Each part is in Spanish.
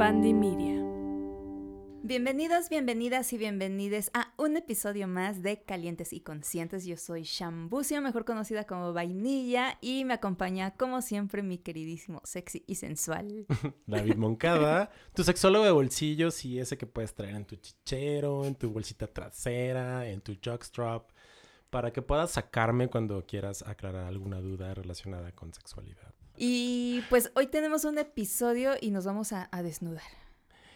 Pandimedia. Bienvenidos, bienvenidas y bienvenides a un episodio más de Calientes y Conscientes. Yo soy Shambucio, mejor conocida como Vainilla, y me acompaña como siempre mi queridísimo sexy y sensual David Moncada, tu sexólogo de bolsillos y ese que puedes traer en tu chichero, en tu bolsita trasera, en tu jockstrap, para que puedas sacarme cuando quieras aclarar alguna duda relacionada con sexualidad. Y pues hoy tenemos un episodio y nos vamos a, a desnudar.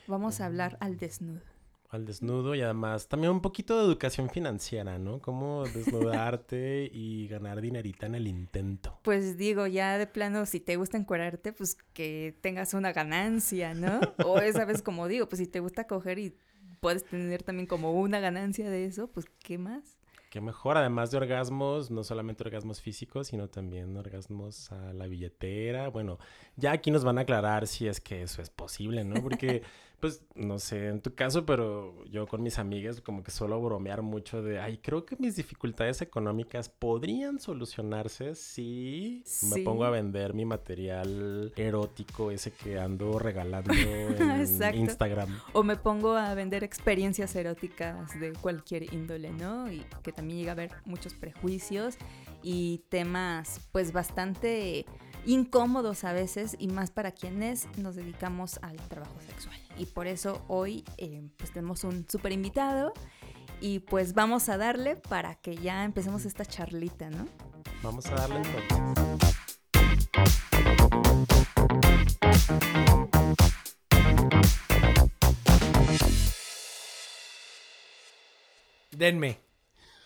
Vamos a hablar al desnudo. Al desnudo y además también un poquito de educación financiera, ¿no? Cómo desnudarte y ganar dinerita en el intento. Pues digo, ya de plano, si te gusta encuerarte, pues que tengas una ganancia, ¿no? O esa vez, como digo, pues si te gusta coger y puedes tener también como una ganancia de eso, pues ¿qué más? Mejor, además de orgasmos, no solamente orgasmos físicos, sino también orgasmos a la billetera. Bueno, ya aquí nos van a aclarar si es que eso es posible, ¿no? Porque, pues, no sé, en tu caso, pero yo con mis amigas como que suelo bromear mucho de, ay, creo que mis dificultades económicas podrían solucionarse si me pongo a vender mi material erótico, ese que ando regalando en. Instagram. O me pongo a vender experiencias eróticas de cualquier índole, ¿no? Y que también llega a haber muchos prejuicios y temas pues bastante incómodos a veces y más para quienes nos dedicamos al trabajo sexual. Y por eso hoy eh, pues tenemos un súper invitado y pues vamos a darle para que ya empecemos esta charlita, ¿no? Vamos a darle entonces. Denme.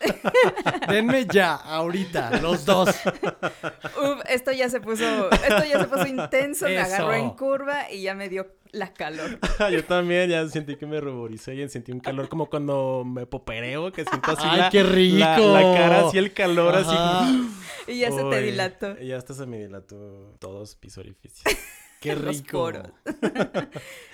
Denme ya, ahorita, los dos. Uf, esto ya se puso, esto ya se puso intenso, me agarró en Eso. curva y ya me dio la calor. Yo también ya sentí que me ruboricé y sentí un calor como cuando me popereo, que siento así ¡Ay, la, qué rico! La, la cara así, el calor Ajá. así. Y ya se te dilató. y Ya hasta se me dilató todos mis orificios. Qué Los rico. poros.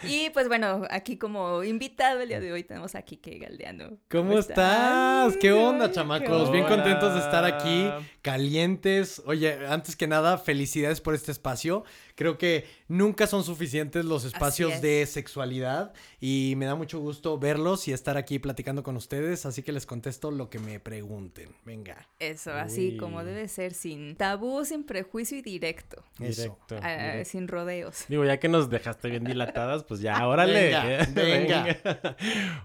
Y pues bueno, aquí como invitado el día de hoy tenemos a Kike Galdeano. ¿Cómo estás? ¿Qué onda, chamacos? qué Bien contentos de estar aquí, calientes. Oye, antes que nada, felicidades por este espacio. Creo que nunca son suficientes los espacios es. de sexualidad y me da mucho gusto verlos y estar aquí platicando con ustedes, así que les contesto lo que me pregunten. Venga. Eso, así Uy. como debe ser, sin tabú, sin prejuicio y directo. Eso. Directo, Ah, directo. sin rodeos. Digo, ya que nos dejaste bien dilatadas, pues ya, órale. Venga, venga.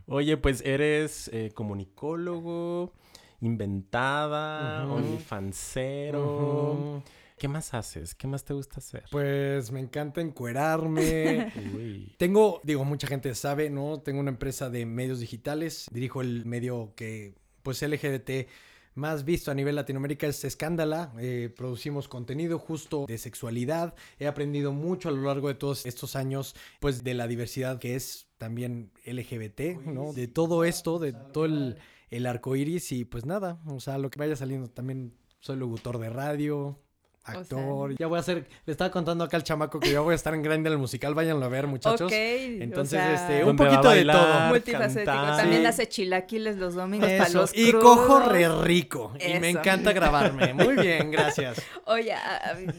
Oye, pues eres eh, comunicólogo, inventada, Ujú. onlyfancero. Ujú. ¿Qué más haces? ¿Qué más te gusta hacer? Pues me encanta encuerarme. Uy. Tengo, digo, mucha gente sabe, ¿no? Tengo una empresa de medios digitales. Dirijo el medio que, pues, LGBT más visto a nivel Latinoamérica es Escándala. Eh, producimos contenido justo de sexualidad. He aprendido mucho a lo largo de todos estos años, pues, de la diversidad que es también LGBT, ¿no? De todo esto, de todo el, el arco iris y pues nada, o sea, lo que vaya saliendo. También soy locutor de radio. Sea- Actor, ya voy a hacer, le estaba contando acá al chamaco que ya voy a estar en grande en el musical, váyanlo a ver muchachos. Ok. Entonces, o sea, este, un poquito de todo. multifacético. cantar. También hace chilaquiles los domingos para los y crudos. cojo re rico. Y me encanta grabarme. Muy bien, gracias. Oye,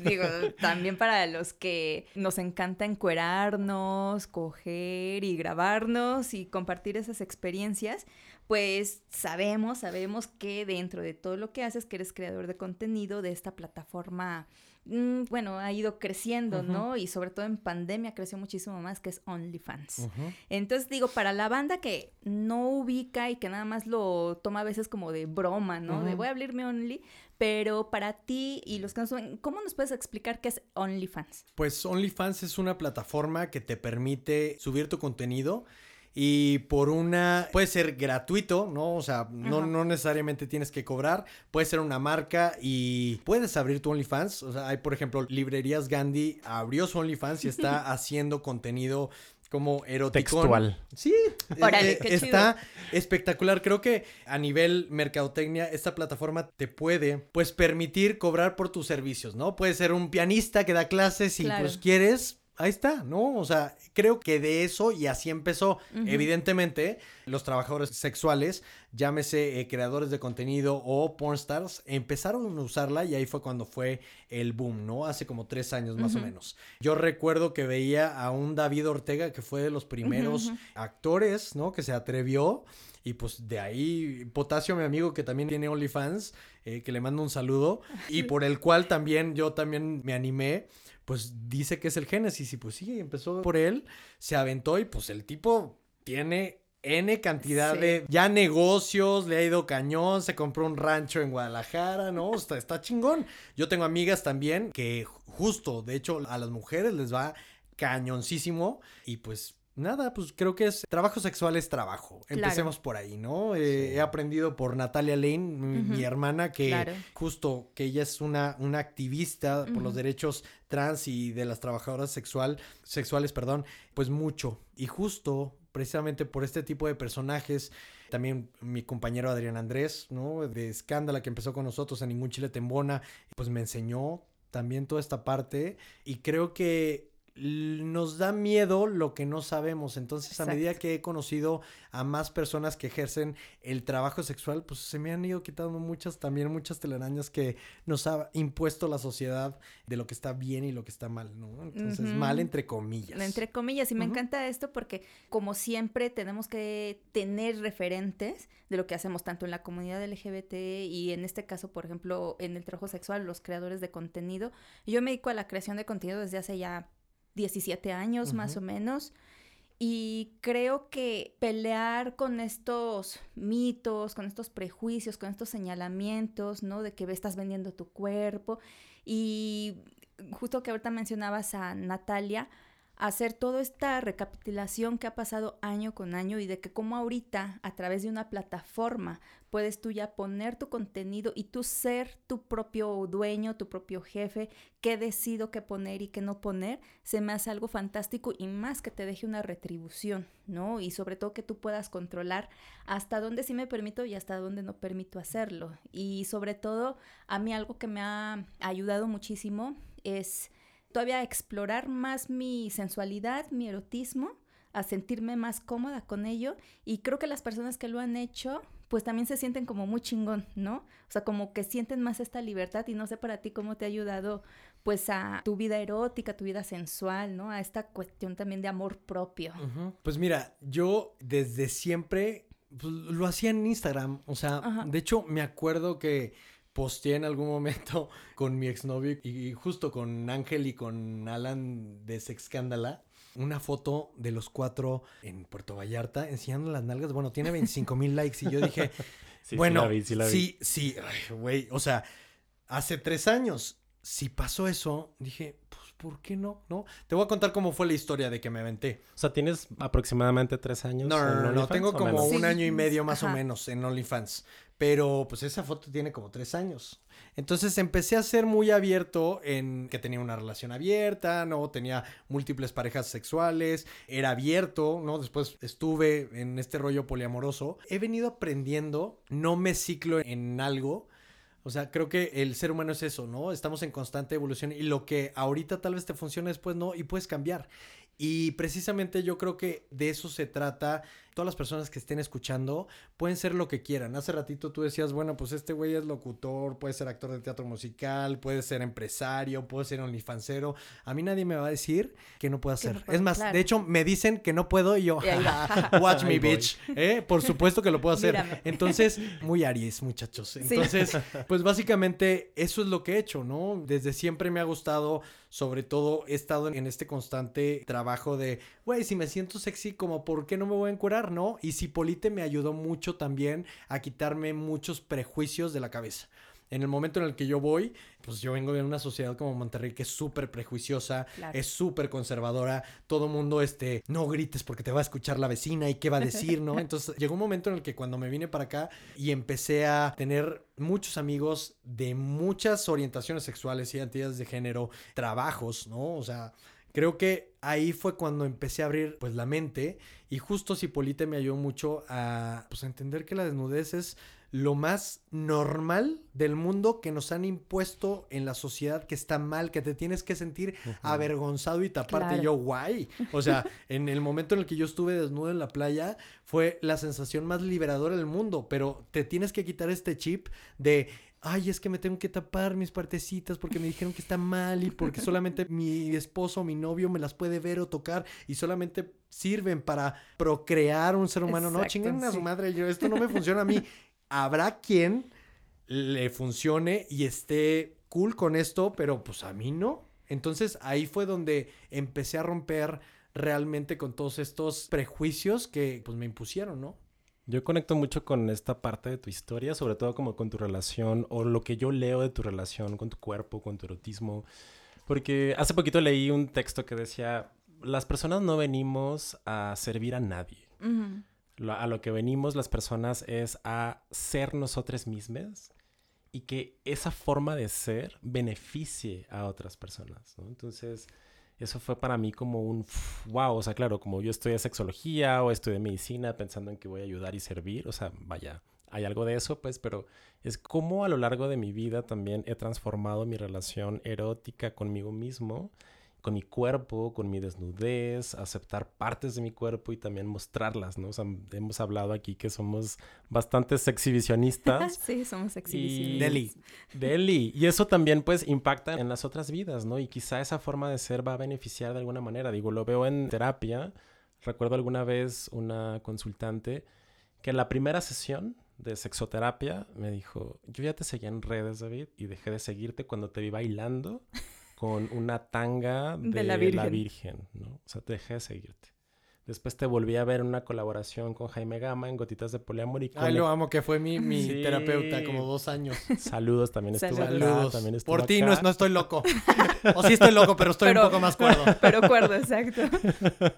digo, también para los que nos encanta encuerarnos, coger y grabarnos y compartir esas experiencias, pues sabemos, sabemos que dentro de todo lo que haces, que eres creador de contenido de esta plataforma, mm, bueno, ha ido creciendo. ¿no? Y sobre todo en pandemia creció muchísimo más, que es OnlyFans. Entonces digo, para la banda que no ubica y que nada más lo toma a veces como de broma, ¿no? De voy a abrir mi Only, pero para ti y los que nos ¿cómo nos puedes explicar qué es OnlyFans? Pues OnlyFans es una plataforma que te permite subir tu contenido y por una puede ser gratuito, ¿no? O sea, no, no necesariamente tienes que cobrar, puede ser una marca y puedes abrir tu OnlyFans. O sea, hay, por ejemplo, Librerías Gandhi abrió su OnlyFans y está haciendo contenido como erótico. Textual. Sí, Órale, eh, qué está espectacular. Creo que a nivel mercadotecnia, esta plataforma te puede, pues, permitir cobrar por tus servicios, ¿no? Puedes ser un pianista que da clases y, Claro. pues, quieres ahí está, ¿no? O sea, creo que de eso y así empezó. Evidentemente, los trabajadores sexuales, llámese eh, creadores de contenido o pornstars, empezaron a usarla y ahí fue cuando fue el boom, ¿no? Hace como tres años más o menos. Yo recuerdo que veía a un David Ortega que fue de los primeros actores, ¿no? Que se atrevió. Y pues de ahí, Potasio, mi amigo, que también tiene OnlyFans, eh, que le mando un saludo, y por el cual también yo también me animé pues dice que es el Génesis y pues sí, empezó por él, se aventó y pues el tipo tiene N cantidad de ya negocios, le ha ido cañón, se compró un rancho en Guadalajara, ¿no? Está, está chingón. Yo tengo amigas también que justo, de hecho, a las mujeres les va cañoncísimo y pues Nada, pues creo que es trabajo sexual es trabajo. Empecemos por ahí, ¿no? Eh, he aprendido por Natalia Lane, mi, hermana, que justo que ella es una, una activista por los derechos trans y de las trabajadoras sexual, sexuales, perdón, pues mucho. Y justo precisamente por este tipo de personajes, también mi compañero Adrián Andrés, ¿no? De Escándala que empezó con nosotros en Ningún Chile Tembona, pues me enseñó también toda esta parte y creo que nos da miedo lo que no sabemos. Entonces, a medida que he conocido a más personas que ejercen el trabajo sexual, pues se me han ido quitando muchas, también muchas telarañas que nos ha impuesto la sociedad de lo que está bien y lo que está mal, ¿no? Entonces, mal entre comillas. Entre comillas, y me encanta esto porque, como siempre, tenemos que tener referentes de lo que hacemos tanto en la comunidad LGBT y en este caso, por ejemplo, en el trabajo sexual, los creadores de contenido. Yo me dedico a la creación de contenido desde hace ya 17 años más o menos. Y creo que pelear con estos mitos, con estos prejuicios, con estos señalamientos, ¿no? De que estás vendiendo tu cuerpo. Y justo que ahorita mencionabas a Natalia, hacer toda esta recapitulación que ha pasado año con año y de que como ahorita a través de una plataforma puedes tú ya poner tu contenido y tú ser tu propio dueño, tu propio jefe, qué decido qué poner y qué no poner, se me hace algo fantástico y más que te deje una retribución, ¿no? Y sobre todo que tú puedas controlar hasta dónde sí me permito y hasta dónde no permito hacerlo. Y sobre todo, a mí algo que me ha ayudado muchísimo es todavía explorar más mi sensualidad, mi erotismo, a sentirme más cómoda con ello y creo que las personas que lo han hecho pues también se sienten como muy chingón, ¿no? O sea, como que sienten más esta libertad y no sé para ti cómo te ha ayudado pues a tu vida erótica, tu vida sensual, ¿no? A esta cuestión también de amor propio. Pues mira, yo desde siempre pues, lo hacía en Instagram, o sea, de hecho me acuerdo que posteé en algún momento con mi exnovio y justo con Ángel y con Alan de Sexcándala una foto de los cuatro en Puerto Vallarta enseñando las nalgas. Bueno, tiene 25 mil likes y yo dije, bueno, sí, sí, güey, o sea, hace tres años, si pasó eso, dije, pues, ¿por qué no? ¿No? Te voy a contar cómo fue la historia de que me aventé. O sea, ¿tienes aproximadamente tres años? No, no, no, tengo como un año y medio más o menos en OnlyFans. Pero pues esa foto tiene como tres años. Entonces empecé a ser muy abierto en que tenía una relación abierta, ¿no? Tenía múltiples parejas sexuales, era abierto, ¿no? Después estuve en este rollo poliamoroso. He venido aprendiendo, no me ciclo en algo. O sea, creo que el ser humano es eso, ¿no? Estamos en constante evolución y lo que ahorita tal vez te funcione después no y puedes cambiar. Y precisamente yo creo que de eso se trata. Todas las personas que estén escuchando pueden ser lo que quieran. Hace ratito tú decías, bueno, pues este güey es locutor, puede ser actor de teatro musical, puede ser empresario, puede ser onlyfancero. A mí nadie me va a decir que no puedo hacer. es más, de hecho, me dicen que no puedo y yo, watch me, bitch. ¿Eh? Por supuesto que lo puedo hacer. Entonces, muy Aries, muchachos. Entonces, pues básicamente eso es lo que he hecho, ¿no? Desde siempre me ha gustado, sobre todo he estado en este constante trabajo de, güey, si me siento sexy, como, ¿por qué no me voy a encurar, no? Y Cipolite me ayudó mucho también a quitarme muchos prejuicios de la cabeza en el momento en el que yo voy, pues yo vengo de una sociedad como Monterrey que es súper prejuiciosa, es súper conservadora, todo mundo, este, no grites porque te va a escuchar la vecina y qué va a decir, ¿no? Entonces llegó un momento en el que cuando me vine para acá y empecé a tener muchos amigos de muchas orientaciones sexuales, identidades de género, trabajos, ¿no? O sea, Creo que ahí fue cuando empecé a abrir pues la mente y justo Cipolite me ayudó mucho a pues, entender que la desnudez es lo más normal del mundo que nos han impuesto en la sociedad que está mal, que te tienes que sentir avergonzado y taparte. Yo, guay. O sea, en el momento en el que yo estuve desnudo en la playa, fue la sensación más liberadora del mundo, pero te tienes que quitar este chip de ay, es que me tengo que tapar mis partecitas porque me dijeron que está mal y porque solamente mi esposo o mi novio me las puede ver o tocar y solamente sirven para procrear un ser humano. no, chinguen a su madre, yo, esto no me funciona a mí. Habrá quien le funcione y esté cool con esto, pero pues a mí no. Entonces ahí fue donde empecé a romper realmente con todos estos prejuicios que pues me impusieron, ¿no? Yo conecto mucho con esta parte de tu historia, sobre todo como con tu relación o lo que yo leo de tu relación con tu cuerpo, con tu erotismo. Porque hace poquito leí un texto que decía, las personas no venimos a servir a nadie. a lo que venimos las personas es a ser nosotras mismas y que esa forma de ser beneficie a otras personas. Entonces, eso fue para mí como un wow, o sea, claro, como yo estudié sexología o estudié medicina pensando en que voy a ayudar y servir, o sea, vaya, hay algo de eso, pues, pero es como a lo largo de mi vida también he transformado mi relación erótica conmigo mismo con mi cuerpo, con mi desnudez, aceptar partes de mi cuerpo y también mostrarlas, ¿no? O sea, hemos hablado aquí que somos bastantes exhibicionistas. sí, somos exhibicionistas. Deli. Deli. Y eso también, pues, impacta en las otras vidas, ¿no? Y quizá esa forma de ser va a beneficiar de alguna manera. Digo, lo veo en terapia. Recuerdo alguna vez una consultante que en la primera sesión de sexoterapia me dijo, yo ya te seguía en redes, David, y dejé de seguirte cuando te vi bailando con una tanga de, la, Virgen. ¿no? O sea, te dejé de seguirte. Después te volví a ver en una colaboración con Jaime Gama en Gotitas de Poliamor. Y Ay, lo amo, que fue mi, mi terapeuta como dos años. Saludos, también estuvo Saludos. también estuvo Por ti no, no, estoy loco. o sí estoy loco, pero estoy un poco más cuerdo. Pero cuerdo, exacto.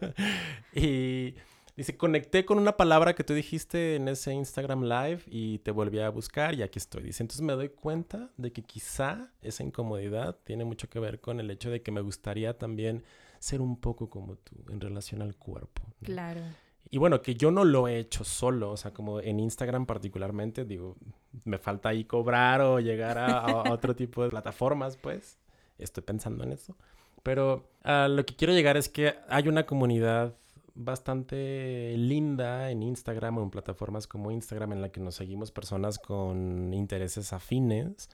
y Dice, conecté con una palabra que tú dijiste en ese Instagram Live y te volví a buscar y aquí estoy. Dice, entonces me doy cuenta de que quizá esa incomodidad tiene mucho que ver con el hecho de que me gustaría también ser un poco como tú en relación al cuerpo. Claro. Y bueno, que yo no lo he hecho solo, o sea, como en Instagram particularmente, digo, me falta ahí cobrar o llegar a, otro tipo de plataformas, pues, estoy pensando en eso. Pero a lo que quiero llegar es que hay una comunidad bastante linda en Instagram o en plataformas como Instagram en la que nos seguimos personas con intereses afines.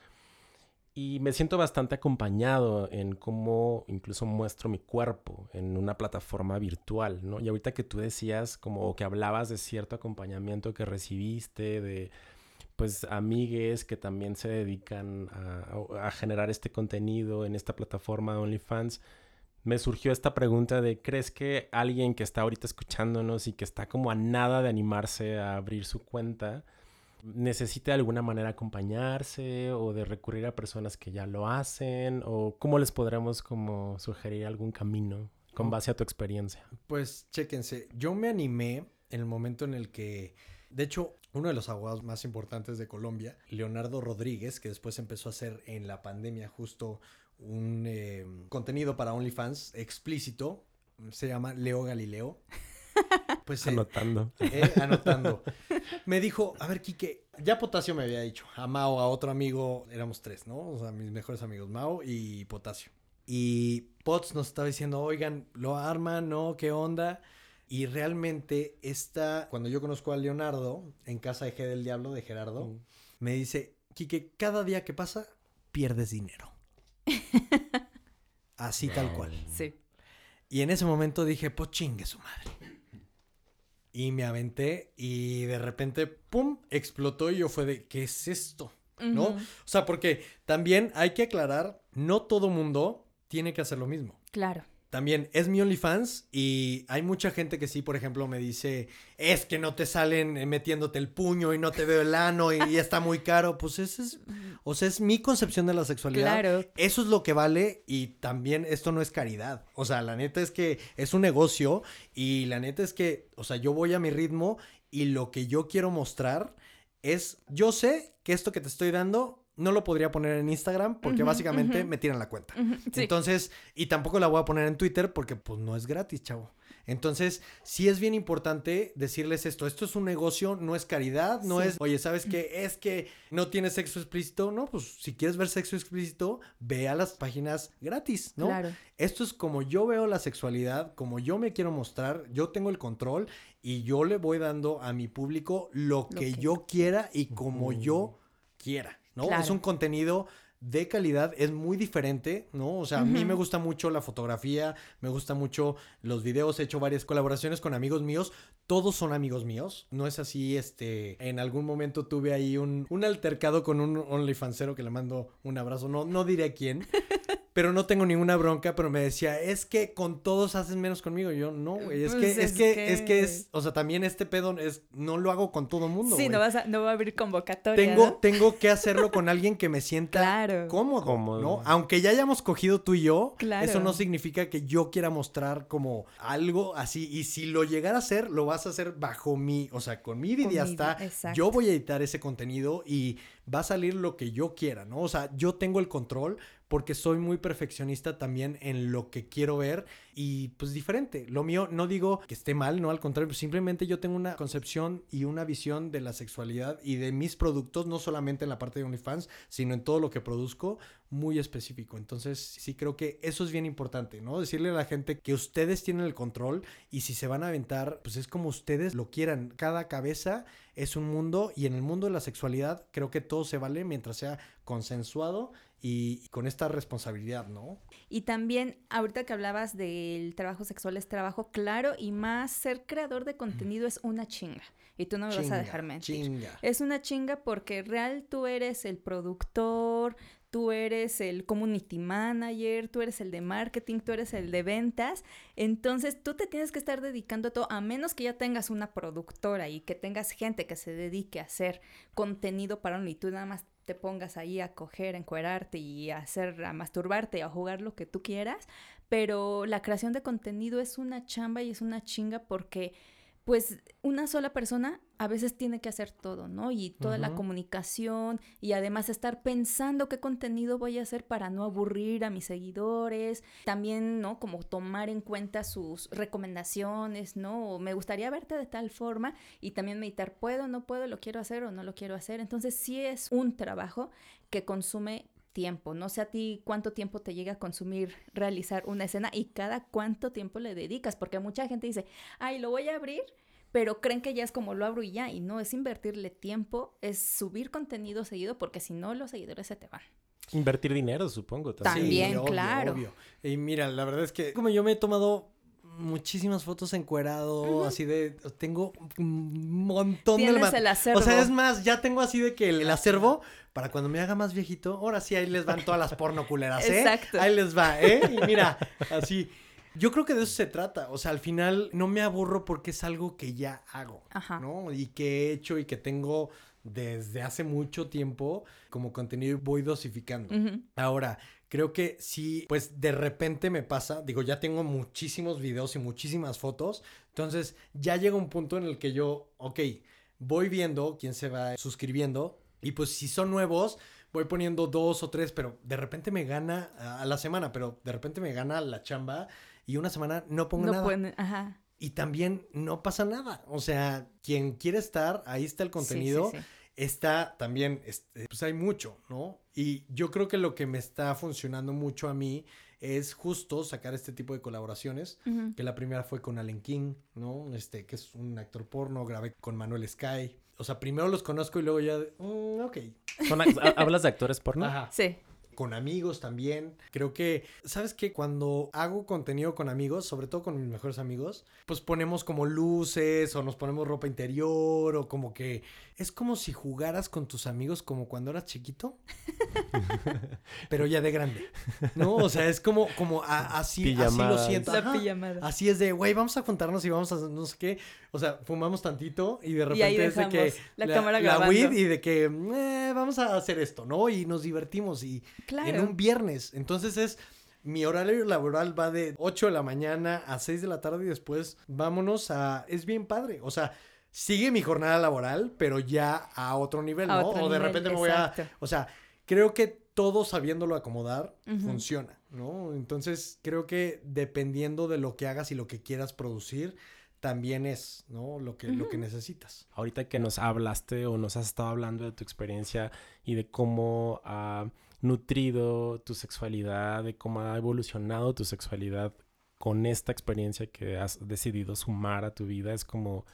Y me siento bastante acompañado en cómo incluso muestro mi cuerpo en una plataforma virtual, ¿no? Y ahorita que tú decías como que hablabas de cierto acompañamiento que recibiste, de pues amigues que también se dedican a, a generar este contenido en esta plataforma OnlyFans, me surgió esta pregunta de, ¿crees que alguien que está ahorita escuchándonos y que está como a nada de animarse a abrir su cuenta, necesite de alguna manera acompañarse o de recurrir a personas que ya lo hacen? ¿O cómo les podremos como sugerir algún camino con base a tu experiencia? Pues chéquense, yo me animé en el momento en el que, de hecho, uno de los abogados más importantes de Colombia, Leonardo Rodríguez, que después empezó a hacer en la pandemia justo un eh, contenido para OnlyFans explícito. Se llama Leo Galileo. Pues, eh, anotando. Eh, anotando. Me dijo, a ver, Quique, ya Potasio me había dicho, a Mao, a otro amigo, éramos tres, ¿no? O sea, mis mejores amigos, Mao y Potasio. Y Pots nos estaba diciendo, oigan, lo arman, ¿no? ¿Qué onda? Y realmente esta, cuando yo conozco a Leonardo, en casa de G del Diablo, de Gerardo, mm. me dice, Quique, cada día que pasa, pierdes dinero. Así tal cual. Sí. Y en ese momento dije, pues chingue su madre. Y me aventé y de repente, ¡pum! explotó y yo fue de, ¿qué es esto? ¿No? O sea, porque también hay que aclarar, no todo mundo tiene que hacer lo mismo. Claro también es mi OnlyFans y hay mucha gente que sí, por ejemplo, me dice, es que no te salen metiéndote el puño y no te veo el ano y, está muy caro. Pues ese es, o sea, es mi concepción de la sexualidad. Claro. Eso es lo que vale y también esto no es caridad. O sea, la neta es que es un negocio y la neta es que, o sea, yo voy a mi ritmo y lo que yo quiero mostrar es, yo sé que esto que te estoy dando no lo podría poner en Instagram porque básicamente me tiran la cuenta. Sí. Entonces, y tampoco la voy a poner en Twitter porque pues no es gratis, chavo. Entonces, sí es bien importante decirles esto. Esto es un negocio, no es caridad, no Sí. es, oye, ¿sabes qué? Es que no tienes sexo explícito. No, pues si quieres ver sexo explícito, ve a las páginas gratis, ¿no? Claro. Esto es como yo veo la sexualidad, como yo me quiero mostrar, yo tengo el control y yo le voy dando a mi público lo, Lo que, que- yo quiera y como yo quiera, ¿no? Claro. Es un contenido de calidad, es muy diferente, ¿no? O sea, a mí me gusta mucho la fotografía, me gusta mucho los videos, he hecho varias colaboraciones con amigos míos, todos son amigos míos, no es así, este, en algún momento tuve ahí un, un altercado con un OnlyFansero que le mando un abrazo, no, no diré quién, pero no tengo ninguna bronca, pero me decía, es que con todos haces menos conmigo. Y yo, no, güey, es, Pues que, es, es que, es que es, o sea, también este pedo es, no lo hago con todo mundo. sí, güey. no, vas a, no va a abrir convocatoria. tengo, ¿no? tengo que hacerlo con alguien que me sienta Claro. cómodo, Cómodo. ¿no? Aunque ya hayamos cogido tú y yo, Claro. eso no significa que yo quiera mostrar como algo así. Y si lo llegara a hacer, lo vas a hacer bajo mi, o sea, con mi vida vi- exacto. Yo voy a editar ese contenido y va a salir lo que yo quiera, ¿no? O sea, yo tengo el control porque soy muy perfeccionista también en lo que quiero ver y pues diferente. Lo mío no digo que esté mal, no al contrario, simplemente yo tengo una concepción y una visión de la sexualidad y de mis productos, no solamente en la parte de OnlyFans, sino en todo lo que produzco, muy específico. Entonces, sí creo que eso es bien importante, ¿no? Decirle a la gente que ustedes tienen el control y si se van a aventar, pues es como ustedes lo quieran. Cada cabeza es un mundo y en el mundo de la sexualidad creo que todo se vale mientras sea consensuado y con esta responsabilidad, ¿no? Y también, ahorita que hablabas del trabajo sexual, es trabajo claro y más ser creador de contenido es una chinga. Y tú no me vas a dejar mentir. Chinga. Es una chinga porque real tú eres el productor, tú eres el community manager, tú eres el de marketing, tú eres el de ventas. Entonces tú te tienes que estar dedicando a todo, a menos que ya tengas una productora y que tengas gente que se dedique a hacer contenido para uno y tú nada más te pongas ahí a coger, a encuerarte y a hacer, a masturbarte, a jugar lo que tú quieras. Pero la creación de contenido es una chamba y es una chinga porque pues una sola persona a veces tiene que hacer todo, ¿no? Y toda la comunicación y además estar pensando qué contenido voy a hacer para no aburrir a mis seguidores. También, ¿no? Como tomar en cuenta sus recomendaciones, ¿no? O me gustaría verte de tal forma y también meditar, ¿puedo, no puedo, lo quiero hacer o no lo quiero hacer? Entonces sí es un trabajo que consume tiempo. No sé a ti cuánto tiempo te llega a consumir realizar una escena y cada cuánto tiempo le dedicas, porque mucha gente dice, ay, lo voy a abrir, pero creen que ya es como lo abro y ya, y no, es invertirle tiempo, es subir contenido seguido, porque si no, los seguidores se te van. Invertir dinero, supongo. También. También, claro. Y mira, la verdad es que como yo me he tomado muchísimas fotos encuerado, así de tengo un montón de el acervo. O sea, es más, ya tengo así de que el, acervo para cuando me haga más viejito, ahora sí ahí les van todas las porno culeras, ¿eh? Exacto. Ahí les va, ¿eh? Y mira, así yo creo que de eso se trata. O sea, al final no me aburro porque es algo que ya hago, Ajá. ¿no? Y que he hecho y que tengo desde hace mucho tiempo como contenido y voy dosificando. Ahora, creo que si, pues de repente me pasa, digo, ya tengo muchísimos videos y muchísimas fotos, entonces ya llega un punto en el que yo, ok, voy viendo quién se va suscribiendo y pues si son nuevos, voy poniendo dos o tres, pero de repente me gana a la semana, pero de repente me gana la chamba y una semana no pongo No nada. pueden, ajá. Y también no pasa nada. O sea, quien quiere estar, ahí está el Sí, sí, contenido sí. Está también, este, pues hay mucho, ¿no? Y yo creo que lo que me está funcionando mucho a mí es justo sacar este tipo de colaboraciones. Que la primera fue con Allen King, ¿no? Este, que es un actor porno, grabé con Manuel Sky. O sea, primero los conozco y luego ya, mm, ok. ¿Hablas de actores porno? Ajá. Sí. Con amigos también. Creo que, ¿sabes qué? Cuando hago contenido con amigos, sobre todo con mis mejores amigos, pues ponemos como luces o nos ponemos ropa interior o como que es como si jugaras con tus amigos como cuando eras chiquito, pero ya de grande, ¿no? O sea, es como, como a- así, así lo siento. La Ajá. Así es de, güey, vamos a juntarnos y vamos a hacer no sé qué. O sea, fumamos tantito y de Y ahí repente es de que dejamos la cámara la grabando. weed y de que eh, vamos a hacer esto, ¿no? Y nos divertimos y Claro. en un viernes. Entonces es mi horario laboral va de 8 de la mañana a 6 de la tarde y después vámonos a es bien padre, o sea, sigue mi jornada laboral, pero ya a otro nivel, A ¿no? otro o de nivel, repente me voy a, o sea, creo que todo sabiéndolo acomodar funciona, ¿no? Entonces creo que dependiendo de lo que hagas y lo que quieras producir, también es, ¿no? Lo que, lo que necesitas. Ahorita que nos hablaste o nos has estado hablando de tu experiencia y de cómo ha nutrido tu sexualidad, de cómo ha evolucionado tu sexualidad con esta experiencia que has decidido sumar a tu vida, es como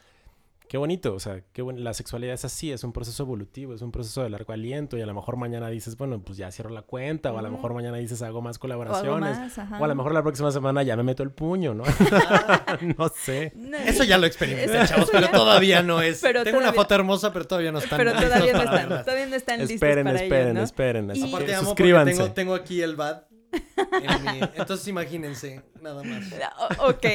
Qué bonito, o sea, qué bueno. La sexualidad es así, es un proceso evolutivo, es un proceso de largo aliento y a lo mejor mañana dices, bueno, pues ya cierro la cuenta o a lo mejor mañana dices hago más colaboraciones o, a lo mejor la próxima semana ya me meto el puño, ¿no? no sé. Eso ya lo experimenté, chavos, pero todavía no es. Tengo una foto hermosa, pero todavía no están. Pero todavía no están, todavía no están listos esperen, para esperen, ello, ¿no? esperen, esperen. Aparte amo suscríbanse. Tengo, tengo aquí el bad. Entonces imagínense, nada más. Ok,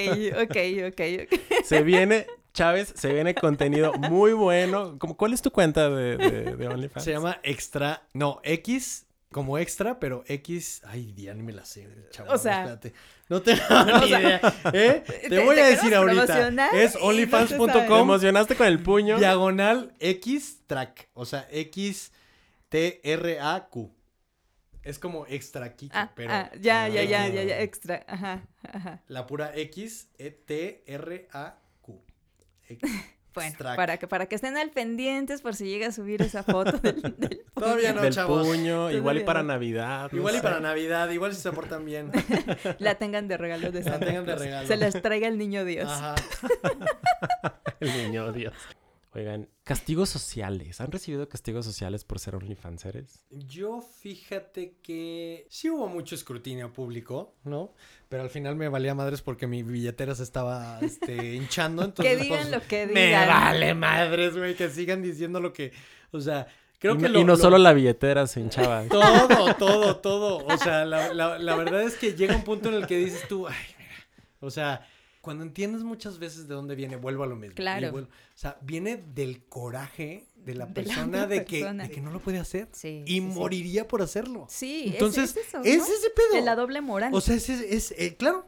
ok, ok, ok. Se viene Chávez, se viene contenido muy bueno. ¿Cuál es tu cuenta de, de, OnlyFans? Se llama Extra, no, X como extra, pero X, ay, ya ni me la sé, chaval. O sea, espérate. No tengo ni idea. ¿Eh? Te, voy a decir ahorita. Es onlyfans.com. Te emocionaste con el puño. Diagonal X track. O sea, X T R A Q. Es como extra Kiko, ah, pero. Ah, ya, ya, ya, ya, ya, extra. Ajá, ajá. La pura X E T R A Bueno, para que, para que estén al pendientes por si llega a subir esa foto del, puño. Todavía no, chavos. puño, igual y para Navidad. Igual y para Navidad, igual si se portan bien. La tengan de regalo de Santa La tengan de regalo. Se las traiga el niño Dios. Ajá. el niño Dios. Oigan, castigos sociales. ¿Han recibido castigos sociales por ser OnlyFanseres? Yo fíjate que sí hubo mucho escrutinio público, ¿no? Pero al final me valía madres porque mi billetera se estaba este, hinchando. Entonces, que digan pues, lo que digan. Me vale madres, güey, que sigan diciendo lo que. O sea, Creo y, que y no solo la billetera se hinchaba. Todo, todo, todo. O sea, la, la, la, verdad es que llega un punto en el que dices tú, ay, mira. O sea, cuando entiendes muchas veces de dónde viene, vuelvo a lo mismo. Claro. o sea, viene del coraje de la persona de, que, de que no lo puede hacer. Sí, y moriría por hacerlo. Sí, entonces es, eso, es ese pedo. De la doble moral. O sea, es, es, eh, claro.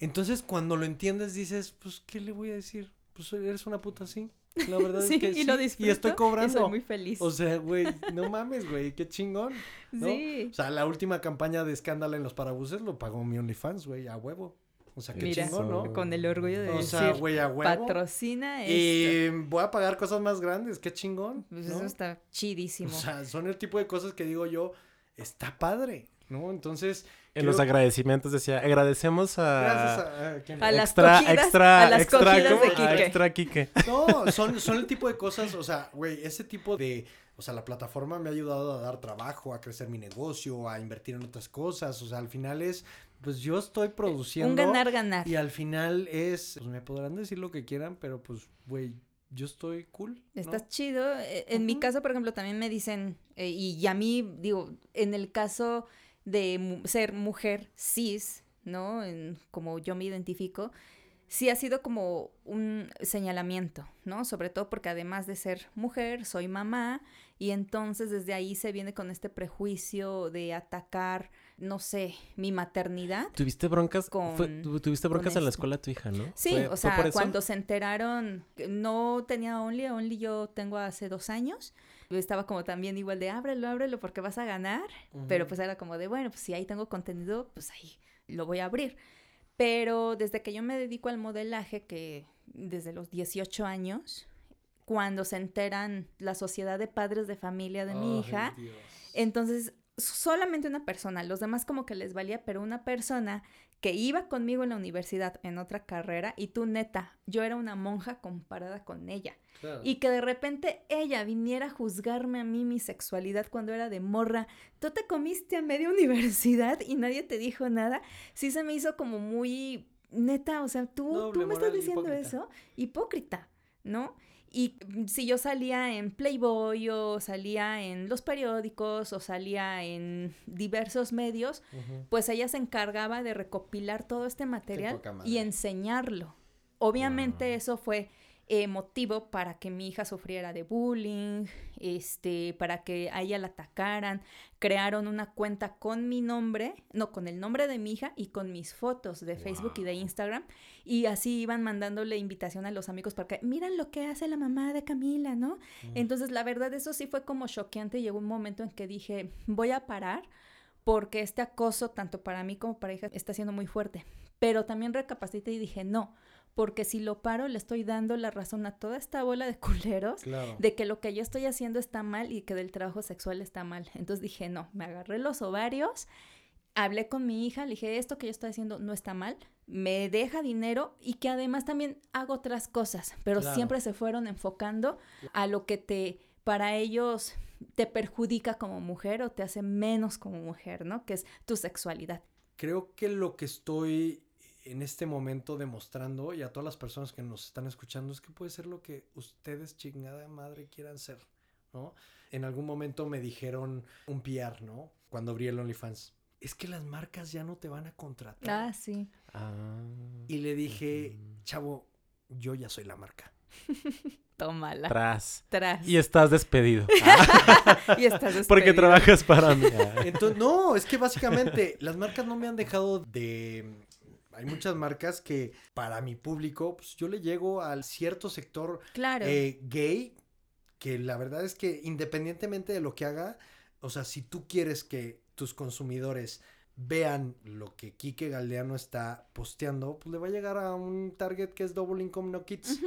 Entonces, cuando lo entiendes, dices, pues, ¿qué le voy a decir? Pues eres una puta así. La verdad es que y sí. Lo y estoy cobrando. Y soy muy feliz. O sea, güey, no mames, güey, qué chingón. Sí. O sea, la última campaña de escándalo en los parabuses lo pagó mi OnlyFans, güey, a huevo. O sea, qué chingón, ¿no? Con el orgullo de o decir, sea, güey, a huevo. patrocina esto. Y voy a pagar cosas más grandes, qué chingón. Pues eso está chidísimo. O sea, son el tipo de cosas que digo yo, está padre, ¿no? Entonces... En los agradecimientos decía, agradecemos a... Gracias a... a las extra, extra, a las extra, de Kike. extra Kike. No, son, son el tipo de cosas, o sea, güey, ese tipo de... O sea, la plataforma me ha ayudado a dar trabajo, a crecer mi negocio, a invertir en otras cosas. O sea, al final es pues yo estoy produciendo. Un ganar, ganar. Y al final es, pues me podrán decir lo que quieran, pero pues, güey, yo estoy cool. Estás chido. E, en mi caso, por ejemplo, también me dicen, eh, y, a mí, digo, en el caso de ser mujer cis, ¿no? En, como yo me identifico, sí ha sido como un señalamiento, ¿no? Sobre todo porque además de ser mujer, soy mamá y entonces desde ahí se viene con este prejuicio de atacar, no sé, mi maternidad. ¿Tuviste broncas? ¿Tuviste broncas en la escuela tu hija, no? Sí, o sea, cuando se enteraron, no tenía Only, Only yo tengo hace dos años. Estaba como también igual de ábrelo, ábrelo porque vas a ganar. Pero pues era como de, bueno, pues si ahí tengo contenido, pues ahí lo voy a abrir. Pero desde que yo me dedico al modelaje, que desde los 18 años, cuando se enteran la sociedad de padres de familia de mi hija, entonces solamente una persona, los demás como que les valía, pero una persona que iba conmigo en la universidad en otra carrera y tú neta, yo era una monja comparada con ella. Y que de repente ella viniera a juzgarme a mí mi sexualidad cuando era de morra. Tú te comiste a media universidad y nadie te dijo nada. Sí se me hizo como muy neta, o sea, tú, tú me estás diciendo eso, hipócrita, ¿no? Y si yo salía en Playboy o salía en los periódicos o salía en diversos medios, pues ella se encargaba de recopilar todo este material y enseñarlo. Obviamente eso fue eh, motivo para que mi hija sufriera de bullying, este, para que a ella la atacaran. Crearon una cuenta con mi nombre, no, con el nombre de mi hija y con mis fotos de Facebook y de Instagram. Y así iban mandándole invitación a los amigos para que, miran lo que hace la mamá de Camila, ¿no? Entonces, la verdad, eso sí fue como choqueante. Llegó un momento en que dije, voy a parar porque este acoso, tanto para mí como para hija, está siendo muy fuerte. Pero también recapacité y dije, no, porque si lo paro le estoy dando la razón a toda esta bola de culeros de que lo que yo estoy haciendo está mal y que del trabajo sexual está mal. Entonces dije, no, me agarré los ovarios, hablé con mi hija, le dije, esto que yo estoy haciendo no está mal, me deja dinero y que además también hago otras cosas, pero siempre se fueron enfocando a lo que te, para ellos, te perjudica como mujer o te hace menos como mujer, ¿no? Que es tu sexualidad. Creo que lo que estoy en este momento demostrando y a todas las personas que nos están escuchando es que puede ser lo que ustedes chingada madre quieran ser, ¿no? En algún momento me dijeron un PR, ¿no? Cuando abrí el OnlyFans. Es que las marcas ya no te van a contratar. Ah, sí. Ah. Y le dije, chavo, yo ya soy la marca. Tómala. Tras. Tras. Y estás despedido. y estás despedido. Porque trabajas para mí. Entonces, no, es que básicamente las marcas no me han dejado de hay muchas marcas que para mi público, pues yo le llego al cierto sector eh, gay, que la verdad es que independientemente de lo que haga, o sea, si tú quieres que tus consumidores vean lo que Kike Galdeano está posteando, pues le va a llegar a un target que es Double Income No Kids.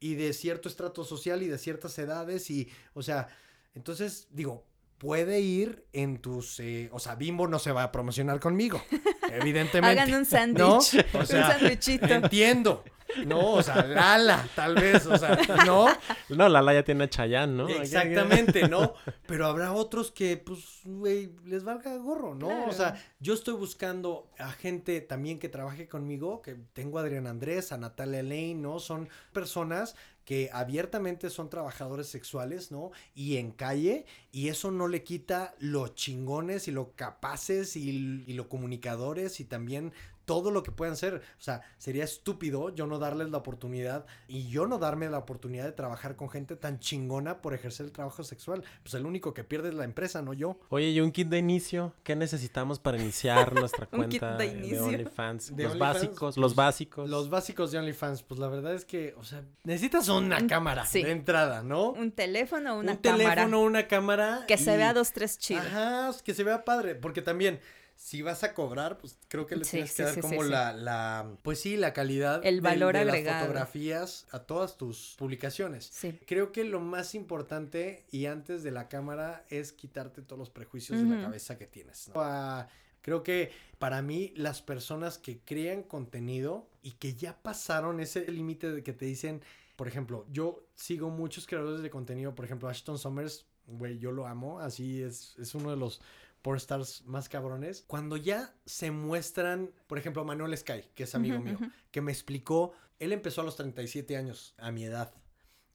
Y de cierto estrato social y de ciertas edades y, o sea, entonces digo, puede ir en tus, eh, o sea, Bimbo no se va a promocionar conmigo, evidentemente. Hagan un sándwich, un sándwichito. Entiendo. No, o sea, Lala, tal vez, o sea, ¿no? No, Lala ya tiene a Chayanne, ¿no? Exactamente, ¿no? Pero habrá otros que, pues, güey, les valga gorro, ¿no? O sea, yo estoy buscando a gente también que trabaje conmigo, que tengo a Adrián Andrés, a Natalia Lane, ¿no? Son personas que abiertamente son trabajadores sexuales, ¿no? Y en calle, y eso no le quita lo chingones y lo capaces y, y lo comunicadores y también todo lo que puedan ser. O sea, sería estúpido yo no darles la oportunidad y yo no darme la oportunidad de trabajar con gente tan chingona por ejercer el trabajo sexual. Pues el único que pierde es la empresa, no yo. Oye, ¿y un kit de inicio? ¿Qué necesitamos para iniciar nuestra cuenta de, OnlyFans? los básicos, los básicos. Los básicos de OnlyFans, pues la verdad es que, o sea, necesitas una cámara de entrada, ¿no? Un teléfono, una cámara. Un teléfono, una cámara. Que se vea dos, tres chido. Ajá, que se vea padre, porque también si vas a cobrar, pues creo que le tienes que dar como la, la, pues sí, la calidad. El valor de, agregado. las fotografías a todas tus publicaciones. Creo que lo más importante y antes de la cámara es quitarte todos los prejuicios de la cabeza que tienes. Ah, creo que para mí las personas que crean contenido y que ya pasaron ese límite de que te dicen, por ejemplo, yo sigo muchos creadores de contenido, por ejemplo, Ashton Summers, güey, yo lo amo, así es, es uno de los por stars más cabrones, cuando ya se muestran, por ejemplo, Manuel Sky, que es amigo mío, que me explicó, él empezó a los 37 años, a mi edad.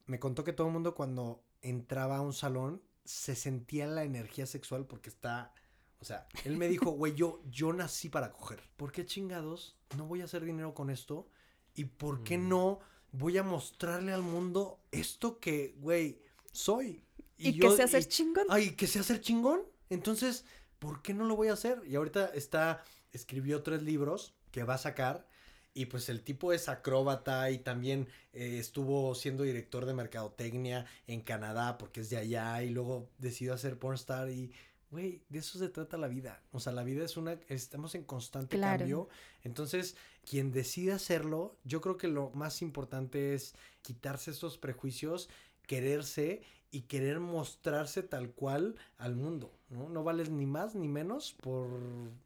Me contó que todo el mundo cuando entraba a un salón se sentía la energía sexual porque está, o sea, él me dijo, güey, yo, yo nací para coger. ¿Por qué chingados no voy a hacer dinero con esto? ¿Y por qué mm. no voy a mostrarle al mundo esto que, güey, soy? Y, que sé hacer chingón. Ay, que sé hacer chingón. Entonces, ¿por qué no lo voy a hacer? Y ahorita está, escribió tres libros que va a sacar. Y pues el tipo es acróbata y también eh, estuvo siendo director de mercadotecnia en Canadá porque es de allá y luego decidió hacer pornstar y, güey, de eso se trata la vida. O sea, la vida es una, estamos en constante cambio. Entonces, quien decide hacerlo, yo creo que lo más importante es quitarse estos prejuicios, quererse y querer mostrarse tal cual al mundo, ¿no? No vales ni más ni menos por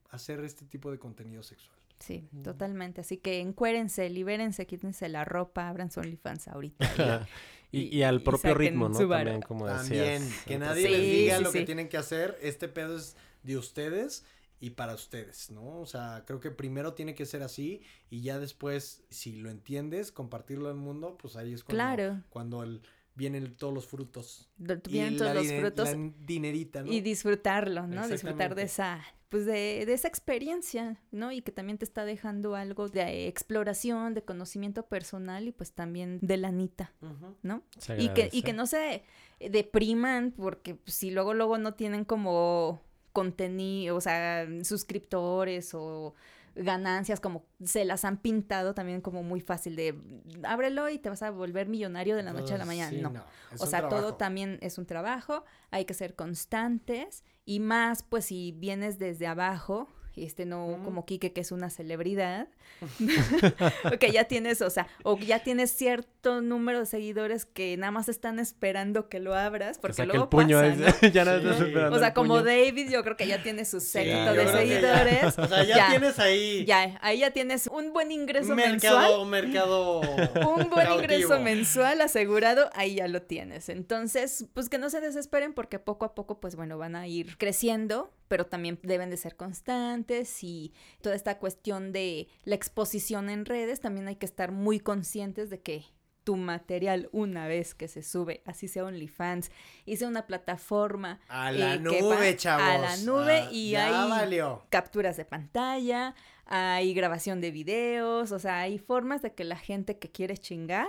hacer este tipo de contenido sexual. Sí, totalmente. Así que encuérense, libérense, quítense la ropa, abran su OnlyFans ahorita. y, y, al propio ritmo, ¿no? También, como También, que nadie les diga lo que tienen que hacer. Este pedo es de ustedes y para ustedes, ¿no? O sea, creo que primero tiene que ser así y ya después, si lo entiendes, compartirlo al mundo, pues ahí es cuando, claro. cuando el vienen todos los frutos. Vienen todos los frutos. dinerita, ¿no? Y disfrutarlo, ¿no? Disfrutar de esa pues de, de, esa experiencia, ¿no? Y que también te está dejando algo de exploración, de conocimiento personal y pues también de la nita, ¿no? Y que, y que no se depriman porque pues, si luego, luego no tienen como contenido, o sea, suscriptores o ganancias, como se las han pintado también como muy fácil de ábrelo y te vas a volver millonario de la noche a la mañana. no. O sea, todo también es un trabajo, hay que ser constantes y más pues si vienes desde abajo, este no como Quique que es una celebridad, que ya tienes, o sea, o ya tienes cierto número de seguidores que nada más están esperando que lo abras, porque luego pasa, ya no estás esperando O sea, como David, yo creo que ya tiene su séquito de seguidores. O sea, ya, tienes ahí. Ya, ahí ya tienes un buen ingreso mensual. Mercado, Un buen ingreso mensual asegurado, ahí ya lo tienes. Entonces, pues que no se desesperen porque poco a poco, pues bueno, van a ir creciendo pero también deben de ser constantes y toda esta cuestión de la exposición en redes, también hay que estar muy conscientes de que tu material una vez que se sube, así sea OnlyFans, y sea una plataforma. A la eh, nube, chavos. A la nube ah, y hay capturas de pantalla, hay grabación de videos, o sea, hay formas de que la gente que quiere chingar,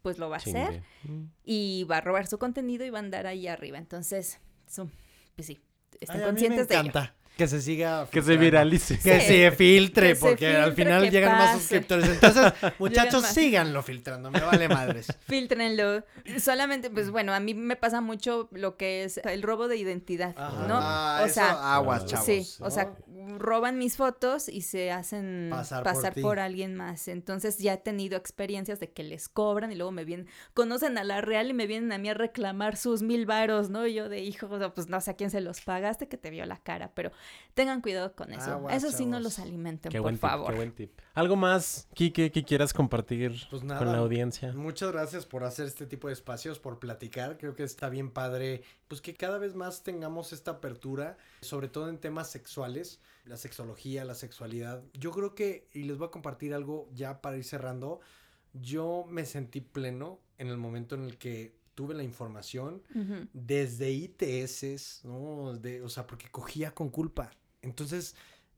pues lo va a hacer mm. y va a robar su contenido y va a andar ahí arriba. Entonces, pues sí, están conscientes de Que se siga. Que se viralice. Que se filtre, porque al final llegan más suscriptores. Entonces, muchachos, síganlo filtrando, me vale madres. Filtrenlo. Solamente, pues bueno, a mí me pasa mucho lo que es el robo de identidad, ¿no? Ah, o sea, aguas, chavos. Sí, o sea, roban mis fotos y se hacen pasar, por, alguien más. Entonces ya he tenido experiencias de que les cobran y luego me vienen, conocen a la real y me vienen a mí a reclamar sus mil varos, ¿no? Y yo de hijo, pues no sé a quién se los pagaste que te vio la cara, pero tengan cuidado con eso. eso sí no los alimenten, por favor. qué buen tip. ¿Algo más, Kike, que quieras compartir pues con la audiencia? Muchas gracias por hacer este tipo de espacios, por platicar. Creo que está bien padre, pues que cada vez más tengamos esta apertura, sobre todo en temas sexuales la sexología, la sexualidad. Yo creo que, y les voy a compartir algo ya para ir cerrando, yo me sentí pleno en el momento en el que tuve la información desde ITS, ¿no? De, o sea, porque cogía con culpa. Entonces,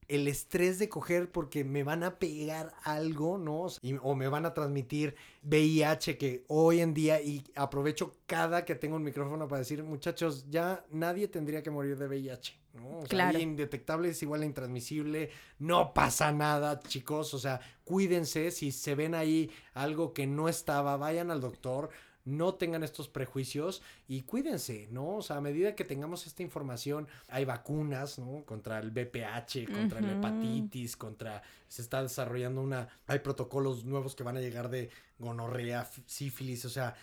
el estrés de coger porque me van a pegar algo, ¿no? o me van a transmitir VIH que hoy en día, y aprovecho cada que tengo un micrófono para decir, muchachos, ya nadie tendría que morir de VIH, ¿no? O sea, indetectable es igual a intransmisible, no pasa nada, chicos, o sea, cuídense, si se ven ahí algo que no estaba, vayan al doctor, no tengan estos prejuicios y cuídense, ¿no? O sea, a medida que tengamos esta información, hay vacunas, ¿no? Contra el BPH, contra la hepatitis, contra, se está desarrollando una, hay protocolos nuevos que van a llegar de gonorrea, sífilis, o sea,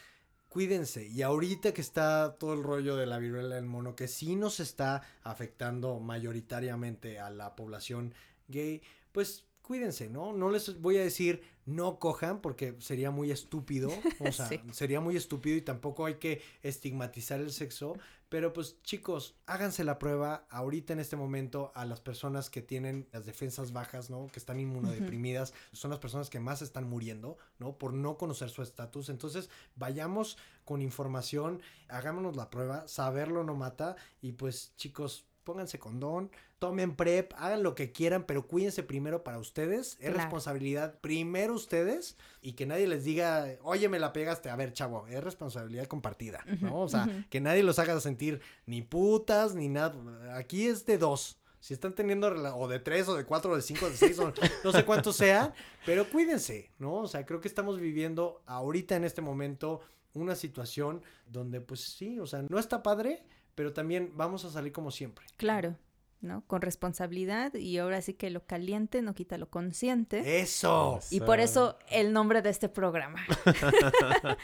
cuídense. Y ahorita que está todo el rollo de la viruela del mono, que sí nos está afectando mayoritariamente a la población gay, pues cuídense, ¿no? No les voy a decir no cojan porque sería muy estúpido, o sea, sería muy estúpido y tampoco hay que estigmatizar el sexo, pero pues chicos, háganse la prueba ahorita en este momento a las personas que tienen las defensas bajas, ¿no? Que están inmunodeprimidas, son las personas que más están muriendo, ¿no? Por no conocer su estatus. Entonces, vayamos con información, hagámonos la prueba, saberlo no mata y pues chicos, pónganse condón, tomen prep, hagan lo que quieran, pero cuídense primero para ustedes. Es responsabilidad primero ustedes y que nadie les diga, oye, me la pegaste. A ver, chavo, es responsabilidad compartida, ¿no? O sea, que nadie los haga sentir ni putas ni nada. Aquí es de dos. Si están teniendo, o de tres, o de cuatro, o de cinco, o de seis, o no sé cuánto sea, pero cuídense, ¿no? O sea, creo que estamos viviendo ahorita en este momento una situación donde, pues sí, o sea, no está padre, pero también vamos a salir como siempre. Claro. ¿no? Con responsabilidad y ahora sí que lo caliente no quita lo consciente. Eso. Y por eso el nombre de este programa.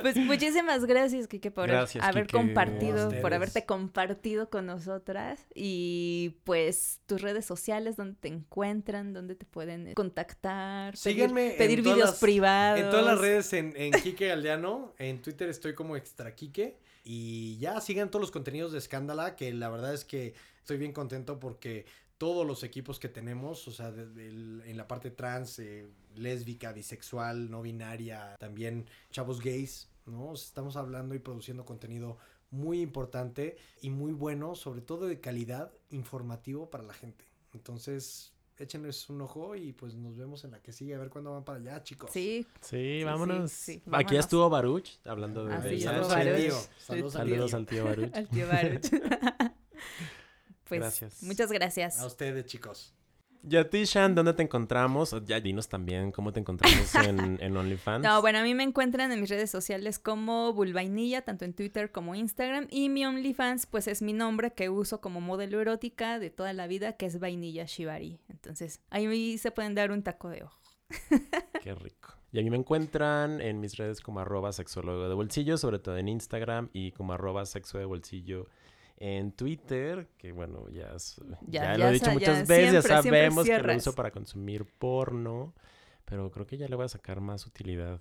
pues muchísimas gracias, Kike, por haber compartido, por haberte compartido con nosotras y pues tus redes sociales, donde te encuentran, donde te pueden contactar, Síganme pedir, videos privados. En todas las redes en, en Kike Aldeano, en Twitter estoy como Extra Kike. Y ya sigan todos los contenidos de Escándala, que la verdad es que estoy bien contento porque todos los equipos que tenemos, o sea, en la parte trans, eh, lésbica, bisexual, no binaria, también chavos gays, ¿no? Estamos hablando y produciendo contenido muy importante y muy bueno, sobre todo de calidad informativo para la gente. Entonces, échenles un ojo y pues nos vemos en la que sigue. A ver cuándo van para allá, chicos. Sí. Sí, sí, vámonos. sí, Aquí vámonos. estuvo Baruch hablando de... De sí, ya Saludos al Baruch. tío. Saludos al Saludos tío. al tío Baruch. Al tío Baruch. pues Gracias. muchas gracias. A ustedes, chicos. Y a ti, Shan, ¿dónde te encontramos? Ya dinos también cómo te encontramos en, en OnlyFans. No, bueno, a mí me encuentran en mis redes sociales como Bulvainilla, tanto en Twitter como Instagram. Y mi OnlyFans, pues es mi nombre que uso como modelo erótica de toda la vida, que es Vainilla Shibari. Entonces, ahí se pueden dar un taco de ojo. Qué rico. Y a mí me encuentran en mis redes como arroba sexólogo de bolsillo, sobre todo en Instagram, y como arroba sexo de bolsillo en Twitter, que bueno, ya, es- Ya- ya, ya lo he dicho muchas veces, ya siempre, siempre sabemos que lo uso para consumir porno, pero creo que ya le voy a sacar más utilidad.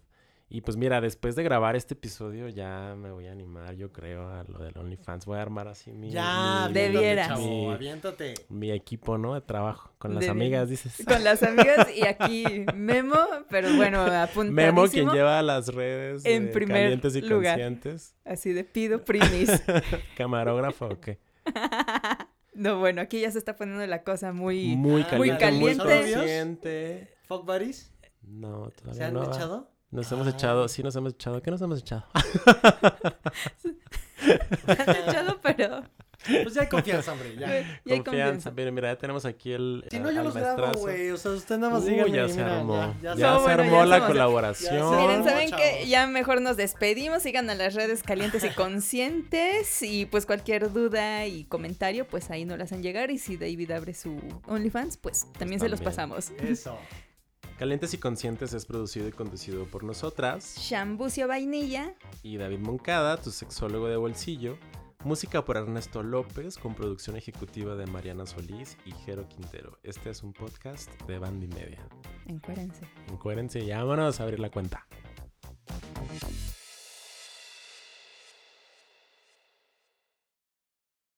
Y pues mira, después de grabar este episodio ya me voy a animar, yo creo, a lo del OnlyFans. Voy a armar así mi, Ya, mi- Debieras. chavo, Mi- aviéntate. mi equipo, ¿no? De trabajo, con las amigas, dices. Con las amigas y aquí Memo, pero bueno, apuntadísimo. Memo, quien lleva las redes En de primer calientes y lugar. conscientes. Así de pido primis. ¿Camarógrafo o qué? no, bueno, aquí ya se está poniendo la cosa muy... Muy caliente, muy, caliente. consciente. ¿Fuck buddies? No, ¿Se todavía han no. va. echado? Nos hemos echado, sí nos hemos echado. ¿Qué nos hemos echado? han echado, pero... Pues ya hay confianza, hombre, ya. ya hay confianza. confianza. Mira, mira, ya tenemos aquí el. Si no, yo los grabo, güey. O sea, usted nada más ya se mira, armó. Ya, Ya, ya No, se bueno, armó la somos- colaboración. ya Miren, No, saben chavos. que ya mejor nos despedimos, sigan a las redes calientes y conscientes y pues cualquier duda y comentario pues ahí nos las hacen llegar y si David abre su OnlyFans pues también se los pasamos. Eso. Calientes y Conscientes es producido y conducido por nosotras Shambucio Vainilla, y David Moncada, tu sexólogo de bolsillo. Música por Ernesto López, con producción ejecutiva de Mariana Solís y Jero Quintero. Este es un podcast de Bandy Media. encuérense. Encuérense y vámonos a abrir la cuenta.